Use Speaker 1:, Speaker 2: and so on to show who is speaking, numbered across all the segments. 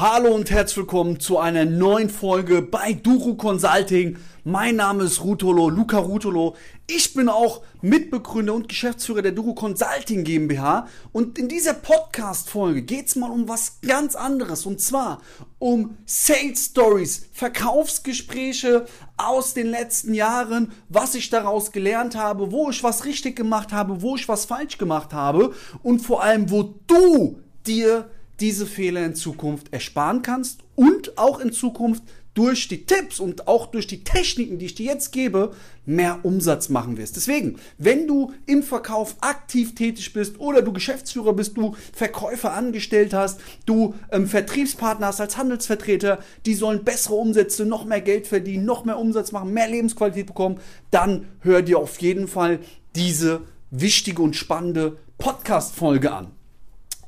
Speaker 1: Hallo und herzlich willkommen zu einer neuen Folge bei Duro Consulting. Mein Name ist Rutolo, Luca Rutolo. Ich bin auch Mitbegründer und Geschäftsführer der Duro Consulting GmbH. Und in dieser Podcast-Folge geht es mal um was ganz anderes. Und zwar um Sales Stories, Verkaufsgespräche aus den letzten Jahren, was ich daraus gelernt habe, wo ich was richtig gemacht habe, wo ich was falsch gemacht habe und vor allem, wo du dir diese Fehler in Zukunft ersparen kannst und auch in Zukunft durch die Tipps und auch durch die Techniken, die ich dir jetzt gebe, mehr Umsatz machen wirst. Deswegen, wenn du im Verkauf aktiv tätig bist oder du Geschäftsführer bist, du Verkäufer angestellt hast, du ähm, Vertriebspartner hast als Handelsvertreter, die sollen bessere Umsätze, noch mehr Geld verdienen, noch mehr Umsatz machen, mehr Lebensqualität bekommen, dann hör dir auf jeden Fall diese wichtige und spannende Podcast-Folge an.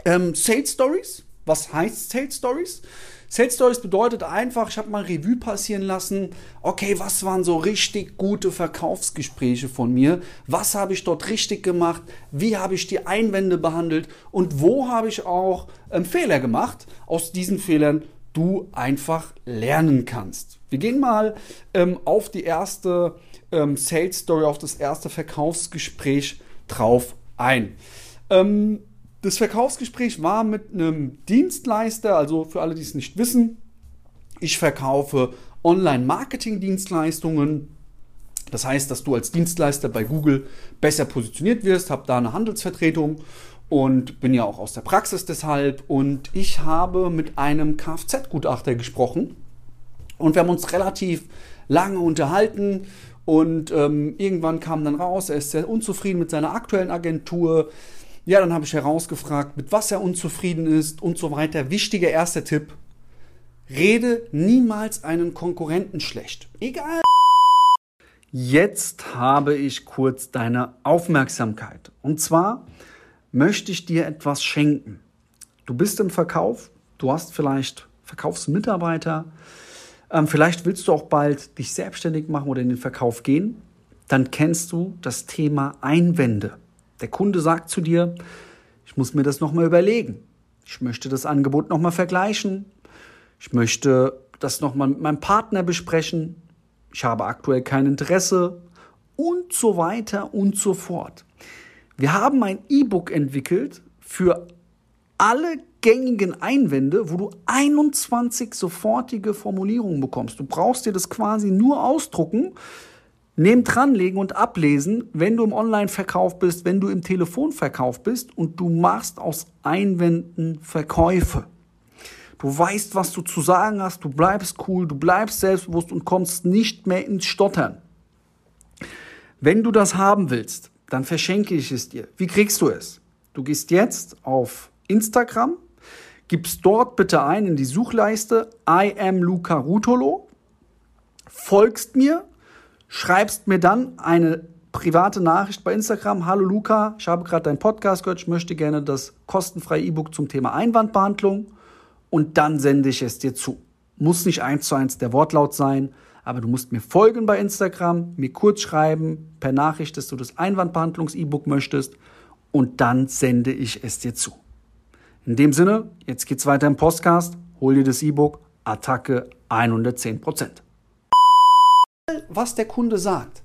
Speaker 1: Ähm, Sales Stories. Was heißt Sales Stories? Sales Stories bedeutet einfach, ich habe mal Revue passieren lassen, okay, was waren so richtig gute Verkaufsgespräche von mir? Was habe ich dort richtig gemacht? Wie habe ich die Einwände behandelt? Und wo habe ich auch ähm, Fehler gemacht? Aus diesen Fehlern du einfach lernen kannst. Wir gehen mal ähm, auf die erste ähm, Sales Story, auf das erste Verkaufsgespräch drauf ein. Ähm, das Verkaufsgespräch war mit einem Dienstleister, also für alle, die es nicht wissen, ich verkaufe Online-Marketing-Dienstleistungen. Das heißt, dass du als Dienstleister bei Google besser positioniert wirst, habe da eine Handelsvertretung und bin ja auch aus der Praxis deshalb. Und ich habe mit einem Kfz-Gutachter gesprochen und wir haben uns relativ lange unterhalten. Und ähm, irgendwann kam dann raus, er ist sehr unzufrieden mit seiner aktuellen Agentur. Ja, dann habe ich herausgefragt, mit was er unzufrieden ist und so weiter. Wichtiger erster Tipp. Rede niemals einen Konkurrenten schlecht. Egal. Jetzt habe ich kurz deine Aufmerksamkeit. Und zwar möchte ich dir etwas schenken. Du bist im Verkauf, du hast vielleicht Verkaufsmitarbeiter, ähm, vielleicht willst du auch bald dich selbstständig machen oder in den Verkauf gehen. Dann kennst du das Thema Einwände. Der Kunde sagt zu dir, ich muss mir das nochmal überlegen. Ich möchte das Angebot nochmal vergleichen. Ich möchte das nochmal mit meinem Partner besprechen. Ich habe aktuell kein Interesse und so weiter und so fort. Wir haben ein E-Book entwickelt für alle gängigen Einwände, wo du 21 sofortige Formulierungen bekommst. Du brauchst dir das quasi nur ausdrucken, Neben dranlegen und ablesen, wenn du im Online-Verkauf bist, wenn du im Telefonverkauf bist und du machst aus Einwänden Verkäufe. Du weißt, was du zu sagen hast, du bleibst cool, du bleibst selbstbewusst und kommst nicht mehr ins Stottern. Wenn du das haben willst, dann verschenke ich es dir. Wie kriegst du es? Du gehst jetzt auf Instagram, gibst dort bitte ein in die Suchleiste I am Luca Rutolo, folgst mir schreibst mir dann eine private Nachricht bei Instagram. Hallo Luca, ich habe gerade deinen Podcast gehört, ich möchte gerne das kostenfreie E-Book zum Thema Einwandbehandlung und dann sende ich es dir zu. Muss nicht eins zu eins der Wortlaut sein, aber du musst mir folgen bei Instagram, mir kurz schreiben per Nachricht, dass du das Einwandbehandlungs-E-Book möchtest und dann sende ich es dir zu. In dem Sinne, jetzt geht's weiter im Podcast. Hol dir das E-Book Attacke 110 was der Kunde sagt,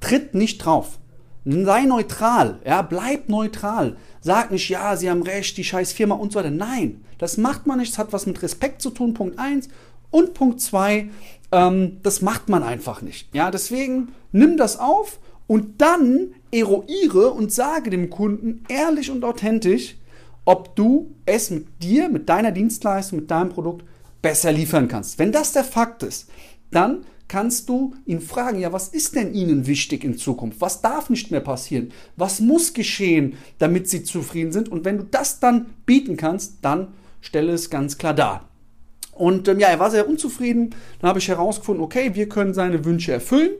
Speaker 1: tritt nicht drauf. Sei neutral, ja, bleib neutral. Sag nicht, ja, Sie haben recht, die scheiß Firma und so weiter. Nein, das macht man nicht. Das hat was mit Respekt zu tun, Punkt 1. Und Punkt 2, ähm, das macht man einfach nicht. Ja, deswegen nimm das auf und dann eruiere und sage dem Kunden ehrlich und authentisch, ob du es mit dir, mit deiner Dienstleistung, mit deinem Produkt besser liefern kannst. Wenn das der Fakt ist, dann kannst du ihn fragen, ja, was ist denn Ihnen wichtig in Zukunft? Was darf nicht mehr passieren? Was muss geschehen, damit Sie zufrieden sind? Und wenn du das dann bieten kannst, dann stelle es ganz klar dar. Und ähm, ja, er war sehr unzufrieden. Dann habe ich herausgefunden, okay, wir können seine Wünsche erfüllen.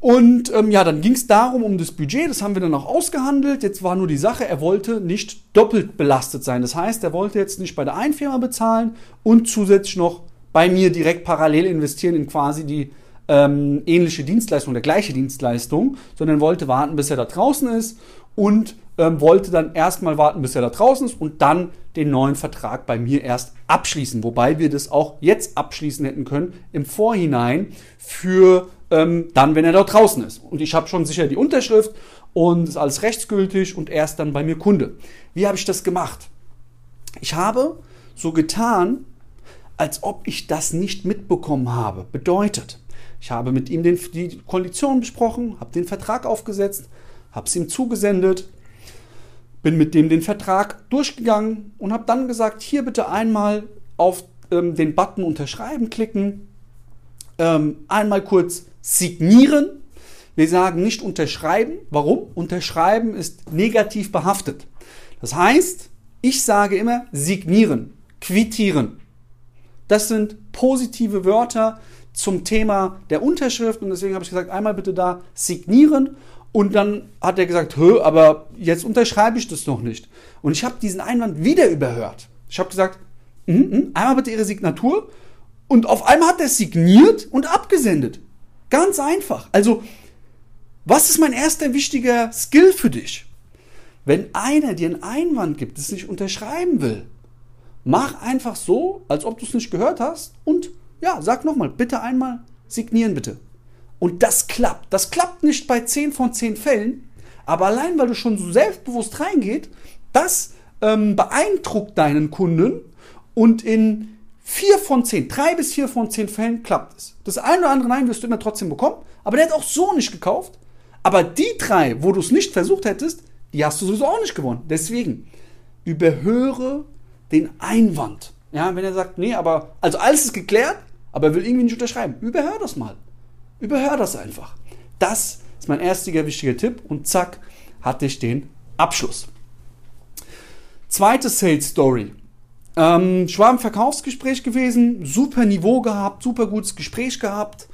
Speaker 1: Und ähm, ja, dann ging es darum, um das Budget, das haben wir dann auch ausgehandelt. Jetzt war nur die Sache, er wollte nicht doppelt belastet sein. Das heißt, er wollte jetzt nicht bei der einen Firma bezahlen und zusätzlich noch bei mir direkt parallel investieren in quasi die ähm, ähnliche Dienstleistung oder gleiche Dienstleistung, sondern wollte warten, bis er da draußen ist und ähm, wollte dann erstmal warten, bis er da draußen ist und dann den neuen Vertrag bei mir erst abschließen. Wobei wir das auch jetzt abschließen hätten können im Vorhinein für ähm, dann, wenn er da draußen ist. Und ich habe schon sicher die Unterschrift und ist alles rechtsgültig und erst dann bei mir Kunde. Wie habe ich das gemacht? Ich habe so getan, als ob ich das nicht mitbekommen habe. Bedeutet, ich habe mit ihm den, die Konditionen besprochen, habe den Vertrag aufgesetzt, habe es ihm zugesendet, bin mit dem den Vertrag durchgegangen und habe dann gesagt, hier bitte einmal auf ähm, den Button unterschreiben klicken, ähm, einmal kurz signieren. Wir sagen nicht unterschreiben. Warum? Unterschreiben ist negativ behaftet. Das heißt, ich sage immer signieren, quittieren. Das sind positive Wörter zum Thema der Unterschrift und deswegen habe ich gesagt, einmal bitte da signieren und dann hat er gesagt, Hö, aber jetzt unterschreibe ich das noch nicht. Und ich habe diesen Einwand wieder überhört. Ich habe gesagt, mm, mm, einmal bitte Ihre Signatur und auf einmal hat er signiert und abgesendet. Ganz einfach. Also, was ist mein erster wichtiger Skill für dich? Wenn einer dir einen Einwand gibt, das nicht unterschreiben will, mach einfach so, als ob du es nicht gehört hast und ja, sag nochmal, bitte einmal signieren bitte. Und das klappt. Das klappt nicht bei 10 von 10 Fällen, aber allein weil du schon so selbstbewusst reingeht, das ähm, beeindruckt deinen Kunden und in 4 von 10, 3 bis 4 von 10 Fällen klappt es. Das eine oder andere Nein wirst du immer trotzdem bekommen, aber der hat auch so nicht gekauft. Aber die drei, wo du es nicht versucht hättest, die hast du sowieso auch nicht gewonnen. Deswegen überhöre den Einwand. Ja, wenn er sagt, nee, aber, also alles ist geklärt, aber er will irgendwie nicht unterschreiben. Überhör das mal. Überhör das einfach. Das ist mein erster wichtiger Tipp und zack, hatte ich den Abschluss. Zweite Sales Story. Ähm, ich war im Verkaufsgespräch gewesen, super Niveau gehabt, super gutes Gespräch gehabt,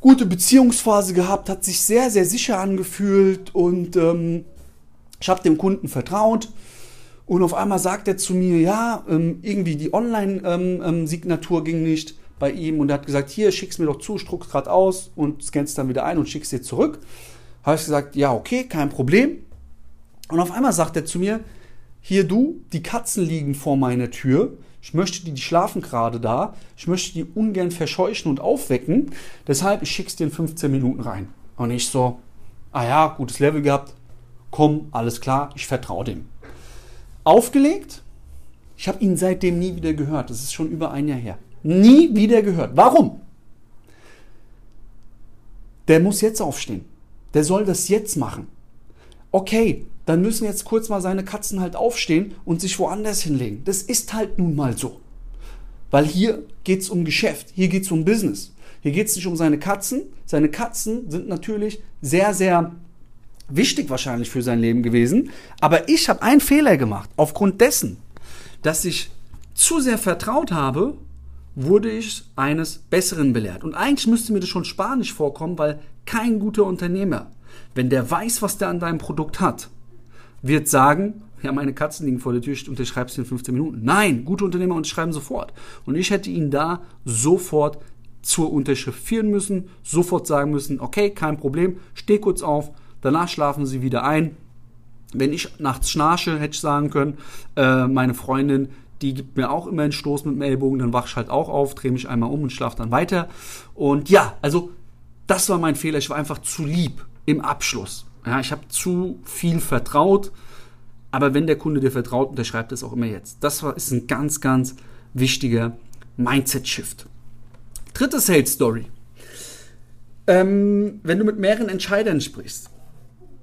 Speaker 1: gute Beziehungsphase gehabt, hat sich sehr, sehr sicher angefühlt und ähm, ich habe dem Kunden vertraut. Und auf einmal sagt er zu mir, ja, ähm, irgendwie die Online-Signatur ähm, ähm, ging nicht bei ihm und er hat gesagt, hier, schick's mir doch zu, druck's gerade aus und scannst dann wieder ein und schick's dir zurück. Habe ich gesagt, ja, okay, kein Problem. Und auf einmal sagt er zu mir, hier du, die Katzen liegen vor meiner Tür. Ich möchte die, die schlafen gerade da. Ich möchte die ungern verscheuchen und aufwecken. Deshalb, ich schick's dir in 15 Minuten rein. Und ich so, ah ja, gutes Level gehabt. Komm, alles klar, ich vertraue dem. Aufgelegt. Ich habe ihn seitdem nie wieder gehört. Das ist schon über ein Jahr her. Nie wieder gehört. Warum? Der muss jetzt aufstehen. Der soll das jetzt machen. Okay, dann müssen jetzt kurz mal seine Katzen halt aufstehen und sich woanders hinlegen. Das ist halt nun mal so. Weil hier geht es um Geschäft, hier geht es um Business. Hier geht es nicht um seine Katzen. Seine Katzen sind natürlich sehr, sehr wichtig wahrscheinlich für sein Leben gewesen. Aber ich habe einen Fehler gemacht. Aufgrund dessen, dass ich zu sehr vertraut habe, wurde ich eines Besseren belehrt. Und eigentlich müsste mir das schon spanisch vorkommen, weil kein guter Unternehmer, wenn der weiß, was der an deinem Produkt hat, wird sagen, ja, meine Katzen liegen vor der Tür, ich unterschreibe es in 15 Minuten. Nein, gute Unternehmer unterschreiben sofort. Und ich hätte ihn da sofort zur Unterschrift führen müssen, sofort sagen müssen, okay, kein Problem, steh kurz auf, danach schlafen sie wieder ein. Wenn ich nachts schnarche, hätte ich sagen können, äh, meine Freundin, die gibt mir auch immer einen Stoß mit dem Ellbogen, dann wach ich halt auch auf, drehe mich einmal um und schlafe dann weiter. Und ja, also das war mein Fehler, ich war einfach zu lieb im Abschluss. Ja, ich habe zu viel vertraut, aber wenn der Kunde dir vertraut, unterschreibt es auch immer jetzt. Das ist ein ganz, ganz wichtiger Mindset-Shift. Dritte Sales Story. Ähm, wenn du mit mehreren Entscheidern sprichst.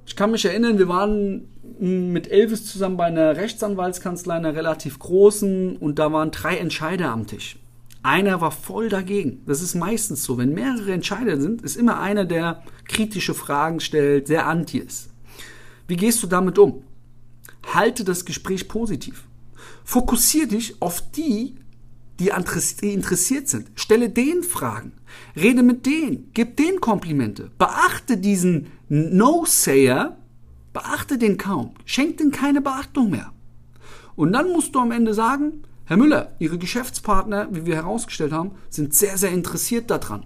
Speaker 1: Ich kann mich erinnern, wir waren mit Elvis zusammen bei einer Rechtsanwaltskanzlei, einer relativ großen, und da waren drei Entscheider am Tisch. Einer war voll dagegen. Das ist meistens so. Wenn mehrere Entscheider sind, ist immer einer, der kritische Fragen stellt, sehr anti ist. Wie gehst du damit um? Halte das Gespräch positiv. Fokussiere dich auf die, die interessiert sind. Stelle denen Fragen. Rede mit denen. Gib denen Komplimente. Beachte diesen No-Sayer. Beachte den kaum. Schenk den keine Beachtung mehr. Und dann musst du am Ende sagen, Herr Müller, Ihre Geschäftspartner, wie wir herausgestellt haben, sind sehr, sehr interessiert daran.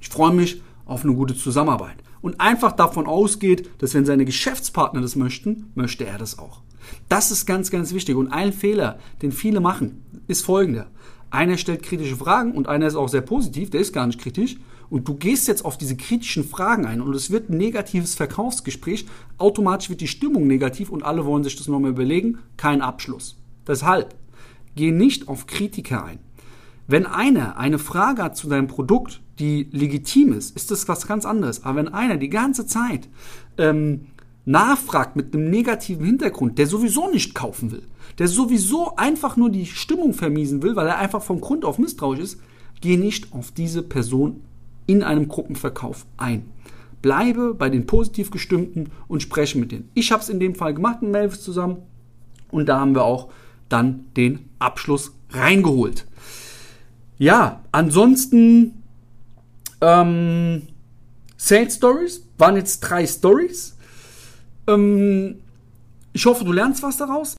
Speaker 1: Ich freue mich auf eine gute Zusammenarbeit. Und einfach davon ausgeht, dass wenn seine Geschäftspartner das möchten, möchte er das auch. Das ist ganz, ganz wichtig. Und ein Fehler, den viele machen, ist folgender. Einer stellt kritische Fragen und einer ist auch sehr positiv, der ist gar nicht kritisch. Und du gehst jetzt auf diese kritischen Fragen ein und es wird ein negatives Verkaufsgespräch. Automatisch wird die Stimmung negativ und alle wollen sich das nochmal überlegen. Kein Abschluss. Deshalb, geh nicht auf Kritiker ein. Wenn einer eine Frage hat zu deinem Produkt, die legitim ist, ist das was ganz anderes. Aber wenn einer die ganze Zeit ähm, nachfragt mit einem negativen Hintergrund, der sowieso nicht kaufen will, der sowieso einfach nur die Stimmung vermiesen will, weil er einfach vom Grund auf misstrauisch ist, geh nicht auf diese Person in einem Gruppenverkauf ein. Bleibe bei den positiv gestimmten und spreche mit denen. Ich habe es in dem Fall gemacht mit Melvis zusammen und da haben wir auch dann den Abschluss reingeholt. Ja, ansonsten ähm, Sales Stories waren jetzt drei Stories. Ähm, ich hoffe, du lernst was daraus.